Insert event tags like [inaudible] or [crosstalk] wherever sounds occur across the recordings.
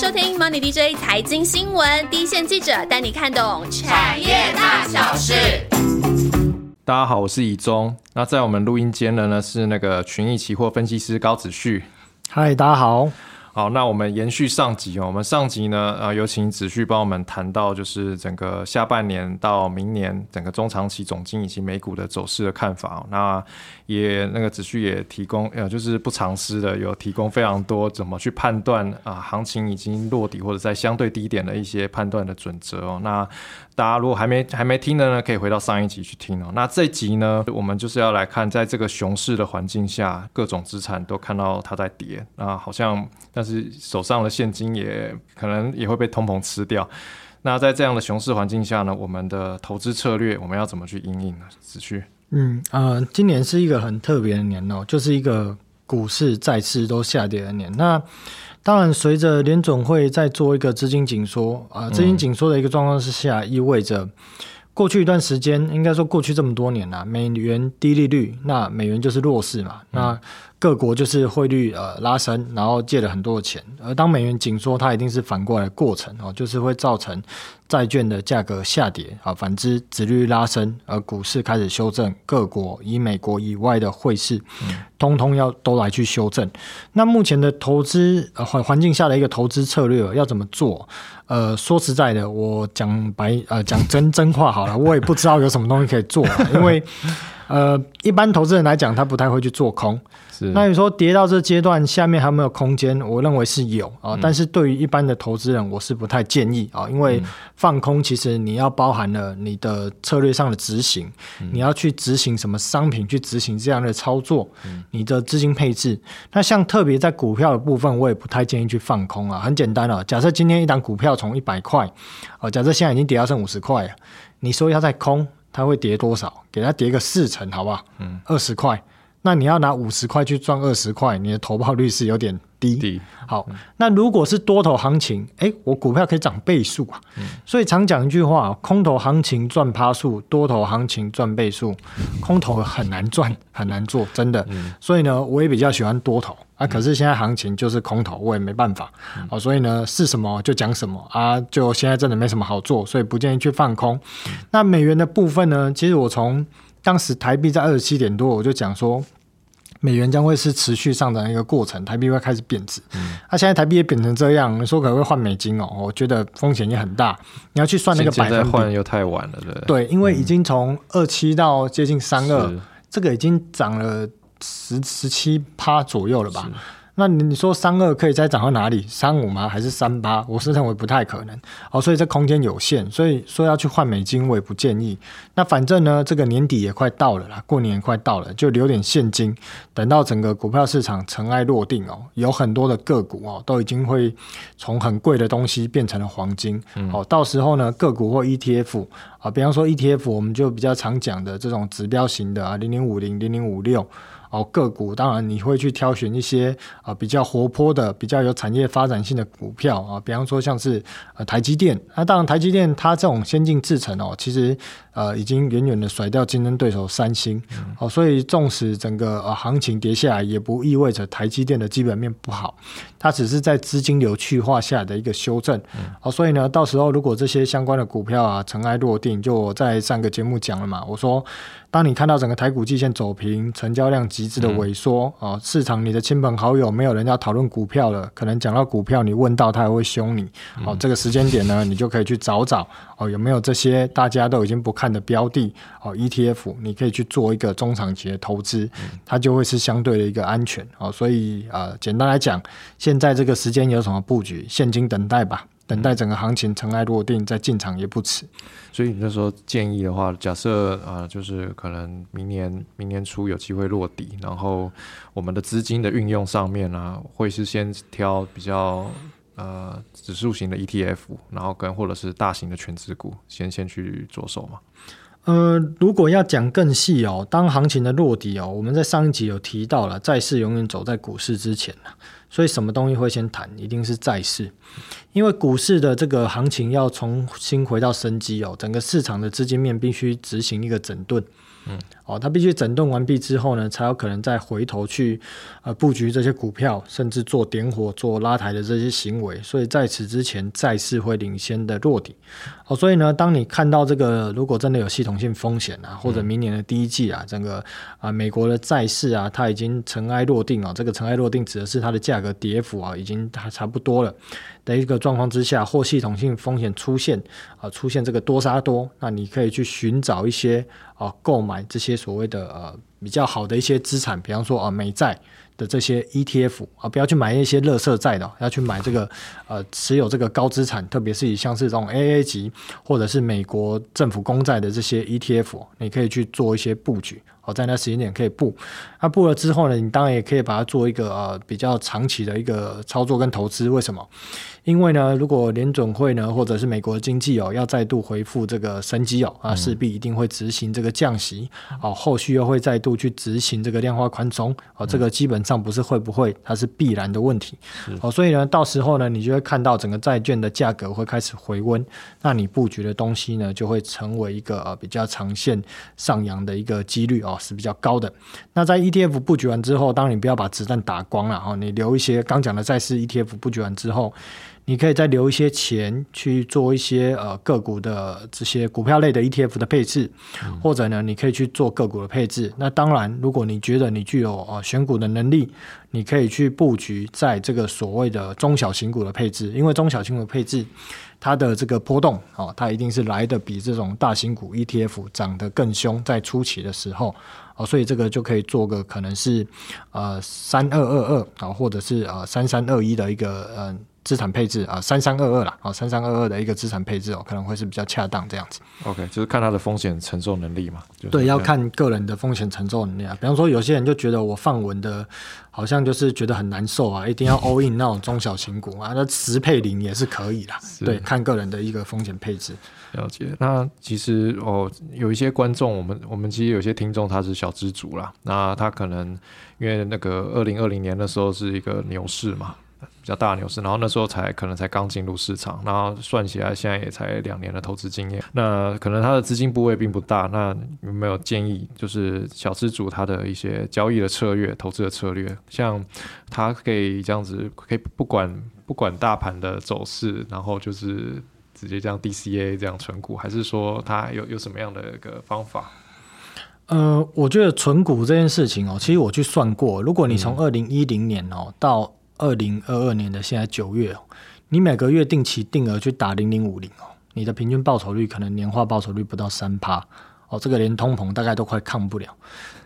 收听 Money DJ 财经新闻，第一线记者带你看懂产业大小事。大家好，我是以中。那在我们录音间的呢是那个群益期货分析师高子旭。嗨，大家好。好，那我们延续上集哦。我们上集呢，呃，有请子旭帮我们谈到，就是整个下半年到明年整个中长期总经以及美股的走势的看法。那也那个子旭也提供，呃，就是不藏私的，有提供非常多怎么去判断啊，行情已经落底或者在相对低点的一些判断的准则哦。那大家如果还没还没听的呢，可以回到上一集去听哦。那这集呢，我们就是要来看，在这个熊市的环境下，各种资产都看到它在跌啊，好像但是手上的现金也可能也会被通膨吃掉。那在这样的熊市环境下呢，我们的投资策略我们要怎么去应应呢？子旭，嗯呃，今年是一个很特别的年哦，就是一个股市再次都下跌的年。那当然，随着联总会在做一个资金紧缩啊，资金紧缩的一个状况之下，意味着过去一段时间，应该说过去这么多年了，美元低利率，那美元就是弱势嘛，那。各国就是汇率呃拉升，然后借了很多的钱，而当美元紧缩，它一定是反过来过程哦，就是会造成债券的价格下跌啊。反之，殖率拉升，而股市开始修正，各国以美国以外的汇市，通通要都来去修正。那目前的投资环环境下的一个投资策略要怎么做？呃，说实在的，我讲白呃讲真真话好了，我也不知道有什么东西可以做，因为呃一般投资人来讲，他不太会去做空。那你说跌到这阶段，下面还有没有空间？我认为是有啊，但是对于一般的投资人，我是不太建议啊，因为放空其实你要包含了你的策略上的执行，你要去执行什么商品，去执行这样的操作，你的资金配置。那像特别在股票的部分，我也不太建议去放空啊。很简单啊，假设今天一档股票从一百块，哦，假设现在已经跌到剩五十块，你说要在空，它会跌多少？给它跌个四成，好不好？嗯，二十块。那你要拿五十块去赚二十块，你的投报率是有点低。好，那如果是多头行情，哎，我股票可以涨倍数啊。所以常讲一句话：空头行情赚趴数，多头行情赚倍数。空头很难赚，很难做，真的。所以呢，我也比较喜欢多头啊。可是现在行情就是空头，我也没办法。哦，所以呢，是什么就讲什么啊。就现在真的没什么好做，所以不建议去放空。那美元的部分呢？其实我从当时台币在二十七点多，我就讲说，美元将会是持续上涨一个过程，台币会开始贬值。那现在台币也贬成这样，你说可能会换美金哦？我觉得风险也很大。你要去算那个百分比，换又太晚了，对对，因为已经从二七到接近三二，这个已经涨了十十七趴左右了吧？那你说三二可以再涨到哪里？三五吗？还是三八？我是认为不太可能。哦，所以这空间有限，所以说要去换美金，我也不建议。那反正呢，这个年底也快到了啦，过年也快到了，就留点现金，等到整个股票市场尘埃落定哦，有很多的个股哦，都已经会从很贵的东西变成了黄金。哦，到时候呢，个股或 ETF 啊，比方说 ETF，我们就比较常讲的这种指标型的啊，零零五零、零零五六。哦，个股当然你会去挑选一些啊比较活泼的、比较有产业发展性的股票啊，比方说像是呃台积电。那当然台积电它这种先进制程哦，其实呃已经远远的甩掉竞争对手三星。哦，所以纵使整个呃行情跌下来，也不意味着台积电的基本面不好，它只是在资金流去化下的一个修正。哦，所以呢，到时候如果这些相关的股票啊尘埃落定，就我在上个节目讲了嘛，我说。当你看到整个台股季线走平，成交量极致的萎缩啊，市场你的亲朋好友没有人要讨论股票了，可能讲到股票，你问到他还会凶你。哦，这个时间点呢，你就可以去找找哦，有没有这些大家都已经不看的标的哦，ETF，你可以去做一个中长期的投资，它就会是相对的一个安全哦。所以啊，简单来讲，现在这个时间有什么布局？现金等待吧。等待整个行情尘埃落定再进场也不迟，所以你那时候建议的话，假设呃，就是可能明年明年初有机会落底，然后我们的资金的运用上面呢，会是先挑比较呃指数型的 ETF，然后跟或者是大型的全资股先先去着手嘛。呃，如果要讲更细哦，当行情的落底哦，我们在上一集有提到了，债市永远走在股市之前所以什么东西会先谈？一定是债市，因为股市的这个行情要重新回到生机哦，整个市场的资金面必须执行一个整顿。嗯，哦，它必须整顿完毕之后呢，才有可能再回头去呃布局这些股票，甚至做点火、做拉抬的这些行为。所以在此之前，债市会领先的落底。哦，所以呢，当你看到这个如果真的有系统性风险啊，或者明年的第一季啊，整个啊美国的债市啊，它已经尘埃落定啊，这个尘埃落定指的是它的价格跌幅啊，已经它差不多了。的一个状况之下，或系统性风险出现啊，出现这个多杀多，那你可以去寻找一些啊，购买这些所谓的呃比较好的一些资产，比方说啊美债的这些 ETF 啊，不要去买一些垃圾债的，要去买这个呃持有这个高资产，特别是以像是这种 AA 级或者是美国政府公债的这些 ETF，你可以去做一些布局。哦，在那时间点可以布，那布了之后呢，你当然也可以把它做一个呃比较长期的一个操作跟投资。为什么？因为呢，如果联准会呢，或者是美国的经济哦，要再度恢复这个生机哦，啊，势必一定会执行这个降息，哦，后续又会再度去执行这个量化宽松，哦，这个基本上不是会不会，它是必然的问题，哦，所以呢，到时候呢，你就会看到整个债券的价格会开始回温，那你布局的东西呢，就会成为一个呃比较长线上扬的一个几率哦，是比较高的。那在 ETF 布局完之后，当然你不要把子弹打光了哈，你留一些刚讲的债市 ETF 布局完之后。你可以再留一些钱去做一些呃个股的这些股票类的 ETF 的配置，或者呢，你可以去做个股的配置。那当然，如果你觉得你具有呃选股的能力，你可以去布局在这个所谓的中小型股的配置，因为中小型股配置它的这个波动哦，它一定是来的比这种大型股 ETF 涨得更凶，在初期的时候哦，所以这个就可以做个可能是呃三二二二啊，或者是呃三三二一的一个嗯。资产配置啊，三三二二啦，啊，三三二二的一个资产配置哦，可能会是比较恰当这样子。OK，就是看他的风险承受能力嘛。对，要看个人的风险承受能力啊。比方说，有些人就觉得我放稳的，好像就是觉得很难受啊，一定要 [laughs] all in 那种中小型股啊，那十配零也是可以啦。对，看个人的一个风险配置。了解。那其实哦，有一些观众，我们我们其实有些听众他是小资族啦，那他可能因为那个二零二零年的时候是一个牛市嘛。比较大牛市，然后那时候才可能才刚进入市场，然后算起来现在也才两年的投资经验，那可能他的资金部位并不大，那有没有建议就是小资主他的一些交易的策略、投资的策略，像他可以这样子，可以不管不管大盘的走势，然后就是直接这样 DCA 这样存股，还是说他有有什么样的一个方法？呃，我觉得存股这件事情哦，其实我去算过，如果你从二零一零年哦到二零二二年的现在九月哦，你每个月定期定额去打零零五零哦，你的平均报酬率可能年化报酬率不到三趴哦，这个连通膨大概都快抗不了。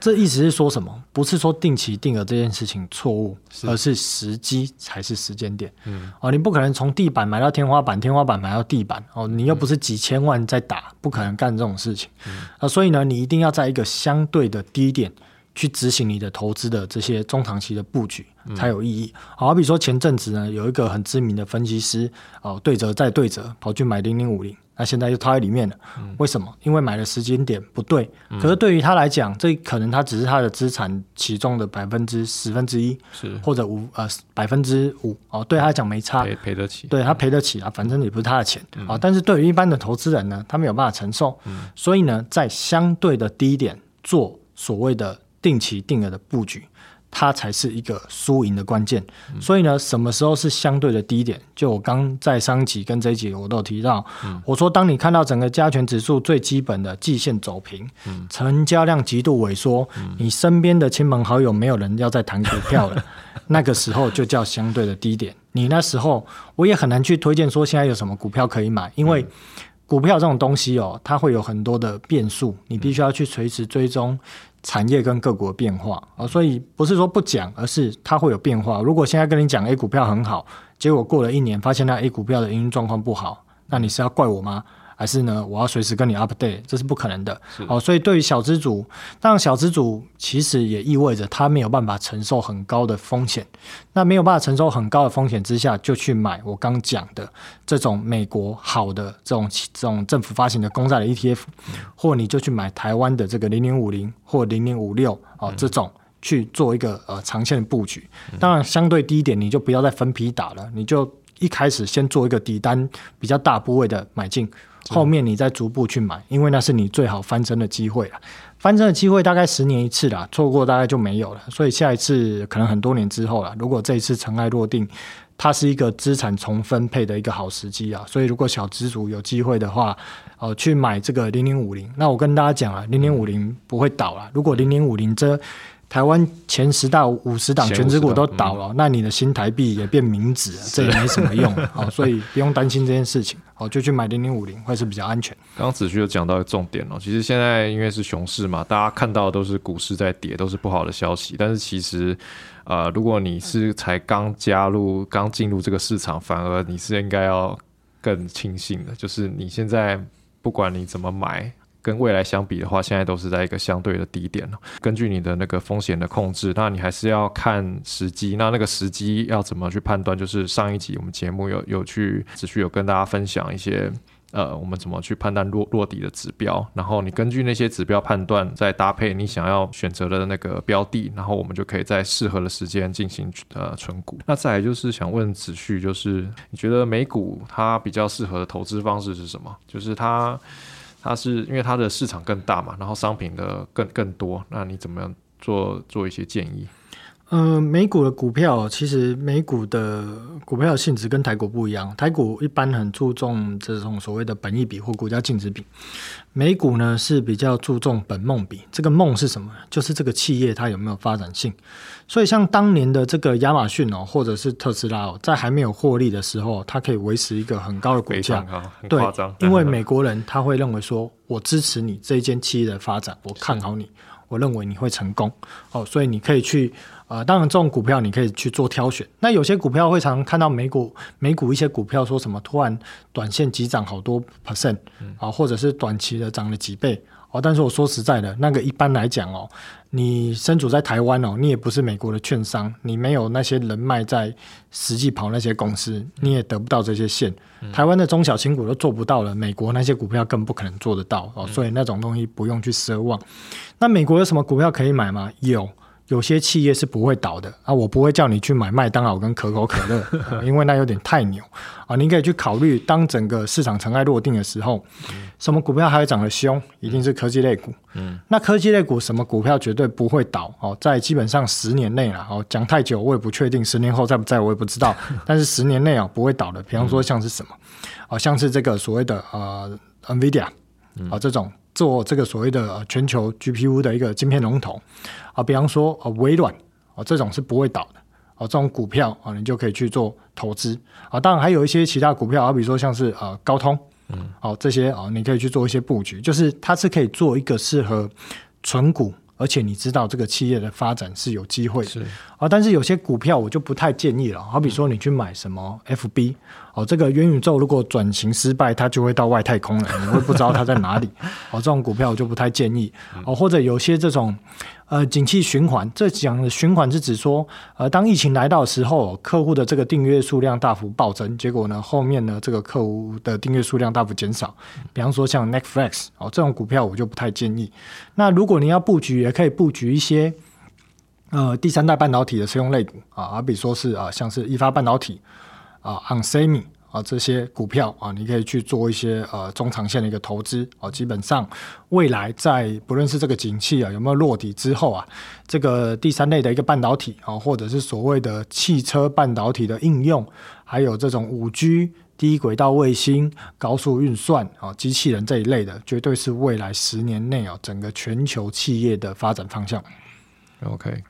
这意思是说什么？不是说定期定额这件事情错误，而是时机才是时间点。嗯，哦，你不可能从地板买到天花板，天花板买到地板哦，你又不是几千万在打，不可能干这种事情。啊，所以呢，你一定要在一个相对的低点。去执行你的投资的这些中长期的布局才有意义。好比说前阵子呢，有一个很知名的分析师哦，对折再对折，跑去买零零五零，那现在又套在里面了。为什么？因为买的时间点不对。可是对于他来讲，这可能他只是他的资产其中的百分之十分之一，是或者五呃百分之五哦，对他来讲没差，赔得起。对他赔得起啊，反正也不是他的钱啊。但是对于一般的投资人呢，他没有办法承受，所以呢，在相对的低点做所谓的。定期定额的布局，它才是一个输赢的关键。所以呢，什么时候是相对的低点？就我刚在上集跟这一集我都有提到，我说当你看到整个加权指数最基本的季线走平，成交量极度萎缩，你身边的亲朋好友没有人要再谈股票了，[laughs] 那个时候就叫相对的低点。你那时候我也很难去推荐说现在有什么股票可以买，因为股票这种东西哦，它会有很多的变数，你必须要去随时追踪。产业跟各国变化啊，所以不是说不讲，而是它会有变化。如果现在跟你讲 A 股票很好，结果过了一年发现那 A 股票的营运状况不好，那你是要怪我吗？还是呢？我要随时跟你 update，这是不可能的。哦，所以对于小资主，当然小资主其实也意味着他没有办法承受很高的风险。那没有办法承受很高的风险之下，就去买我刚讲的这种美国好的这种这种政府发行的公债的 ETF，或你就去买台湾的这个零零五零或零零五六哦这种去做一个呃长线的布局。当然，相对低一点，你就不要再分批打了，你就一开始先做一个底单比较大部位的买进。后面你再逐步去买，因为那是你最好翻身的机会了。翻身的机会大概十年一次啦，错过大概就没有了。所以下一次可能很多年之后了。如果这一次尘埃落定，它是一个资产重分配的一个好时机啊。所以如果小资族有机会的话，呃，去买这个零零五零，那我跟大家讲啊，零零五零不会倒了。如果零零五零这台湾前十大五十档全指股都倒了，那你的新台币也变名纸，这也没什么用，啊，[laughs] 所以不用担心这件事情，好，就去买零零五零会是比较安全。刚刚子旭又讲到一个重点哦，其实现在因为是熊市嘛，大家看到的都是股市在跌，都是不好的消息，但是其实，呃，如果你是才刚加入、刚进入这个市场，反而你是应该要更庆幸的，就是你现在不管你怎么买。跟未来相比的话，现在都是在一个相对的低点了。根据你的那个风险的控制，那你还是要看时机。那那个时机要怎么去判断？就是上一集我们节目有有去持续有跟大家分享一些，呃，我们怎么去判断落落底的指标。然后你根据那些指标判断，再搭配你想要选择的那个标的，然后我们就可以在适合的时间进行呃存股。那再来就是想问子旭，就是你觉得美股它比较适合的投资方式是什么？就是它。它是因为它的市场更大嘛，然后商品的更更多，那你怎么样做做一些建议？嗯，美股的股票其实美股的股票性质跟台股不一样，台股一般很注重这种所谓的本益比或股价净值比，美股呢是比较注重本梦比。这个梦是什么？就是这个企业它有没有发展性。所以像当年的这个亚马逊哦，或者是特斯拉哦，在还没有获利的时候，它可以维持一个很高的股价，对，因为 [laughs] 美国人他会认为说，我支持你这一间企业的发展，我看好你，我认为你会成功哦，所以你可以去。啊，当然，这种股票你可以去做挑选。那有些股票会常看到美股，美股一些股票说什么突然短线急涨好多 percent，啊，或者是短期的涨了几倍哦。但是我说实在的，那个一般来讲哦，你身处在台湾哦，你也不是美国的券商，你没有那些人脉在实际跑那些公司，你也得不到这些线。台湾的中小型股都做不到了，美国那些股票更不可能做得到哦。所以那种东西不用去奢望。那美国有什么股票可以买吗？有。有些企业是不会倒的啊，我不会叫你去买麦当劳跟可口可乐，[laughs] 因为那有点太牛啊。你可以去考虑，当整个市场尘埃落定的时候，什么股票还会涨得凶？一定是科技类股。嗯，那科技类股什么股票绝对不会倒哦，在基本上十年内啦哦，讲太久我也不确定，十年后在不在我也不知道，[laughs] 但是十年内啊不会倒的。比方说像是什么哦，像是这个所谓的呃 NVIDIA 啊这种。做这个所谓的全球 GPU 的一个晶片龙头啊，比方说啊微软啊这种是不会倒的啊，这种股票啊你就可以去做投资啊。当然还有一些其他股票，好比说像是啊高通，嗯，好这些啊你可以去做一些布局，就是它是可以做一个适合纯股。而且你知道这个企业的发展是有机会，是啊，但是有些股票我就不太建议了。好比说你去买什么 FB 哦，这个元宇宙如果转型失败，它就会到外太空了，你会不知道它在哪里。哦，这种股票我就不太建议。哦，或者有些这种。呃，景气循环，这讲的循环是指说，呃，当疫情来到的时候，客户的这个订阅数量大幅暴增，结果呢，后面呢，这个客户的订阅数量大幅减少。比方说像 Netflix 哦，这种股票我就不太建议。那如果你要布局，也可以布局一些，呃，第三代半导体的使用类股啊，好比说是啊，像是一发半导体啊，onsemi。啊，这些股票啊，你可以去做一些呃中长线的一个投资啊。基本上，未来在不论是这个景气啊有没有落底之后啊，这个第三类的一个半导体啊，或者是所谓的汽车半导体的应用，还有这种五 G、低轨道卫星、高速运算啊、机器人这一类的，绝对是未来十年内啊整个全球企业的发展方向。OK。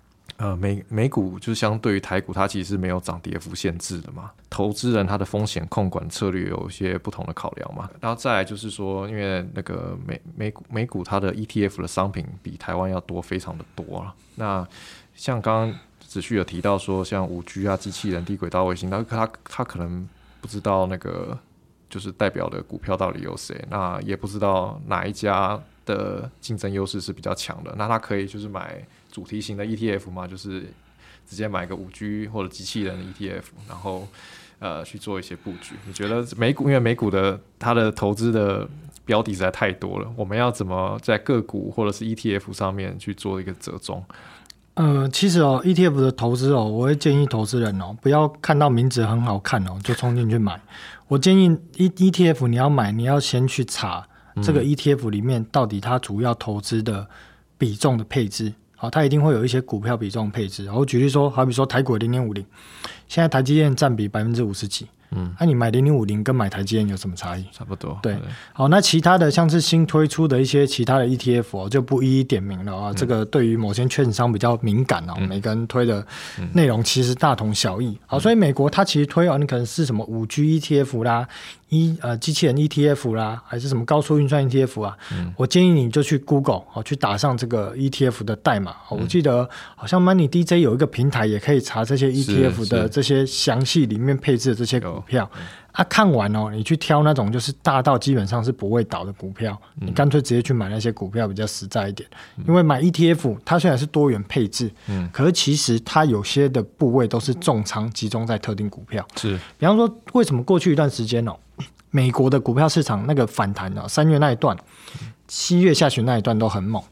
呃，美美股就相对于台股，它其实是没有涨跌幅限制的嘛。投资人他的风险控管策略有一些不同的考量嘛。然后再来就是说，因为那个美美股美股它的 ETF 的商品比台湾要多非常的多了。那像刚刚子旭有提到说，像五 G 啊、机器人、低轨道卫星，那他他可能不知道那个就是代表的股票到底有谁，那也不知道哪一家的竞争优势是比较强的，那他可以就是买。主题型的 ETF 嘛，就是直接买个五 G 或者机器人的 ETF，然后呃去做一些布局。你觉得美股因为美股的它的投资的标的实在太多了，我们要怎么在个股或者是 ETF 上面去做一个折中？呃，其实哦，ETF 的投资哦，我会建议投资人哦，不要看到名字很好看哦就冲进去买。我建议 E ETF 你要买，你要先去查这个 ETF 里面到底它主要投资的。比重的配置。好，它一定会有一些股票比重配置。然后举例说，好比说台股零点五零，现在台积电占比百分之五十几。嗯，那你买零零五零跟买台积电有什么差异？差不多。对，好，那其他的像是新推出的一些其他的 ETF 就不一一点名了啊。这个对于某些券商比较敏感哦，每个人推的内容其实大同小异。好，所以美国它其实推哦，你可能是什么五 G ETF 啦。一呃，机器人 ETF 啦，还是什么高速运算 ETF 啊？我建议你就去 Google 哦，去打上这个 ETF 的代码。我记得好像 Money DJ 有一个平台，也可以查这些 ETF 的这些详细里面配置的这些股票。啊，看完哦，你去挑那种就是大到基本上是不会倒的股票，你干脆直接去买那些股票比较实在一点。因为买 ETF，它虽然是多元配置，嗯，可是其实它有些的部位都是重仓集中在特定股票。是，比方说，为什么过去一段时间哦，美国的股票市场那个反弹呢？三月那一段，七月下旬那一段都很猛，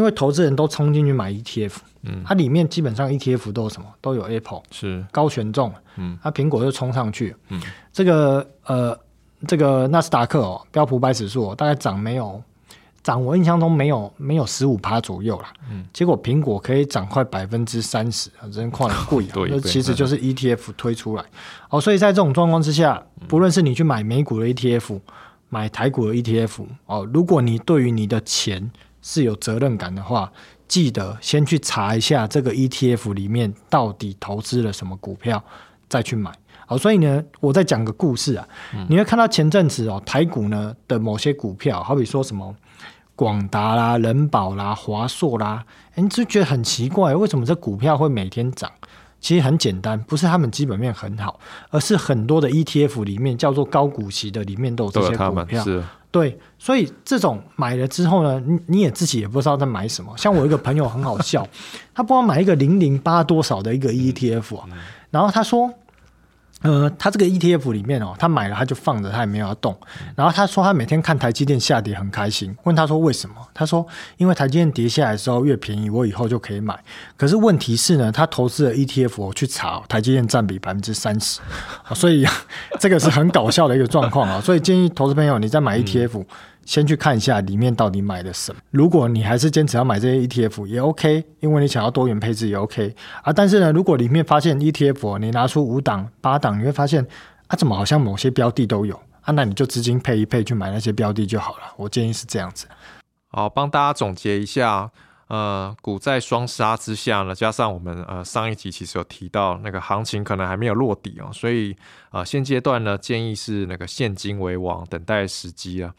因为投资人都冲进去买 ETF。嗯，它里面基本上 ETF 都有什么？都有 Apple，是高权重。嗯，它苹果就冲上去。嗯，这个呃，这个纳斯达克哦，标普百指数大概涨没有涨，我印象中没有没有十五趴左右啦。嗯，结果苹果可以涨快百分之三十，真快贵啊！[laughs] 那其实就是 ETF 推出来。哦，所以在这种状况之下，不论是你去买美股的 ETF，买台股的 ETF，哦，如果你对于你的钱是有责任感的话。记得先去查一下这个 ETF 里面到底投资了什么股票，再去买。好，所以呢，我再讲个故事啊。你会看到前阵子哦，台股呢的某些股票，好比说什么广达啦、人保啦、华硕啦，你就觉得很奇怪，为什么这股票会每天涨？其实很简单，不是他们基本面很好，而是很多的 ETF 里面叫做高股息的里面都有这些股票。对，所以这种买了之后呢，你你也自己也不知道在买什么。像我一个朋友很好笑，[laughs] 他不知道买一个零零八多少的一个 ETF 啊，然后他说。呃，他这个 ETF 里面哦，他买了他就放着，他也没有要动。然后他说他每天看台积电下跌很开心，问他说为什么？他说因为台积电跌下来的时候越便宜，我以后就可以买。可是问题是呢，他投资的 ETF 我去查，台积电占比百分之三十，所以 [laughs] 这个是很搞笑的一个状况啊。所以建议投资朋友你再买 ETF。先去看一下里面到底买了什么。如果你还是坚持要买这些 ETF 也 OK，因为你想要多元配置也 OK 啊。但是呢，如果里面发现 ETF 你拿出五档八档，你会发现啊，怎么好像某些标的都有啊？那你就资金配一配去买那些标的就好了。我建议是这样子。好，帮大家总结一下。呃，股债双杀之下呢，加上我们呃上一集其实有提到那个行情可能还没有落底哦，所以呃现阶段呢建议是那个现金为王，等待时机啊。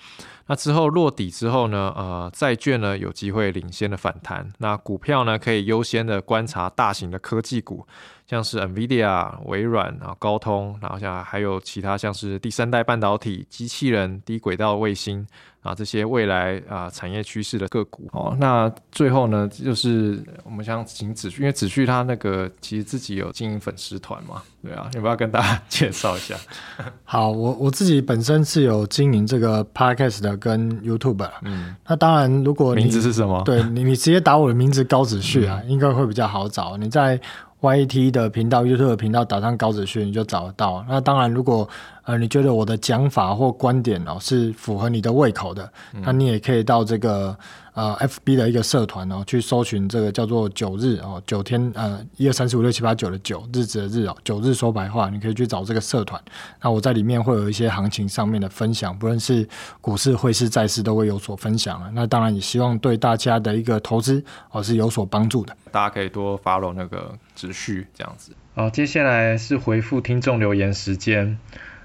那之后落底之后呢，呃债券呢有机会领先的反弹，那股票呢可以优先的观察大型的科技股，像是 NVIDIA、微软啊、高通，然后像还有其他像是第三代半导体、机器人、低轨道卫星。啊，这些未来啊产业趋势的个股哦，那最后呢，就是我们想请子旭，因为子旭他那个其实自己有经营粉丝团嘛，对啊，要不要跟大家 [laughs] 介绍一下？[laughs] 好，我我自己本身是有经营这个 podcast 的跟 YouTube，嗯，那当然如果名字是什么？对你，你直接打我的名字高子旭啊，应该会比较好找。你在 YT 的频道、YouTube 的频道打上高子轩，就找得到。那当然如果呃，你觉得我的讲法或观点哦是符合你的胃口的，那你也可以到这个呃 FB 的一个社团哦，去搜寻这个叫做九日哦，九天呃一二三四五六七八九的九日子的日哦，九日说白话，你可以去找这个社团。那我在里面会有一些行情上面的分享，不论是股市、汇市、债市都会有所分享了。那当然也希望对大家的一个投资哦是有所帮助的。大家可以多 follow 那个直序这样子。好，接下来是回复听众留言时间。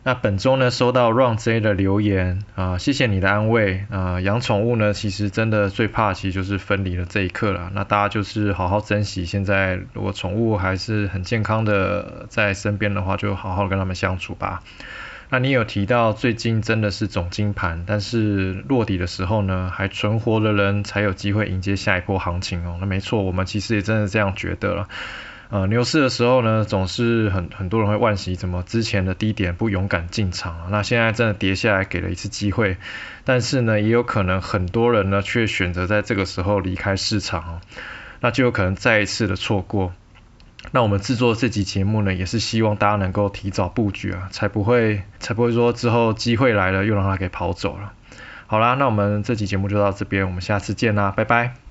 那本周呢，收到 Run J 的留言啊，谢谢你的安慰啊。养宠物呢，其实真的最怕其实就是分离的这一刻了。那大家就是好好珍惜，现在如果宠物还是很健康的在身边的话，就好好跟他们相处吧。那你有提到最近真的是总金盘，但是落底的时候呢，还存活的人才有机会迎接下一波行情哦。那没错，我们其实也真的这样觉得了。呃，牛市的时候呢，总是很很多人会惋惜，怎么之前的低点不勇敢进场啊？那现在真的跌下来，给了一次机会，但是呢，也有可能很多人呢，却选择在这个时候离开市场，那就有可能再一次的错过。那我们制作这集节目呢，也是希望大家能够提早布局啊，才不会才不会说之后机会来了又让它给跑走了。好啦，那我们这集节目就到这边，我们下次见啦，拜拜。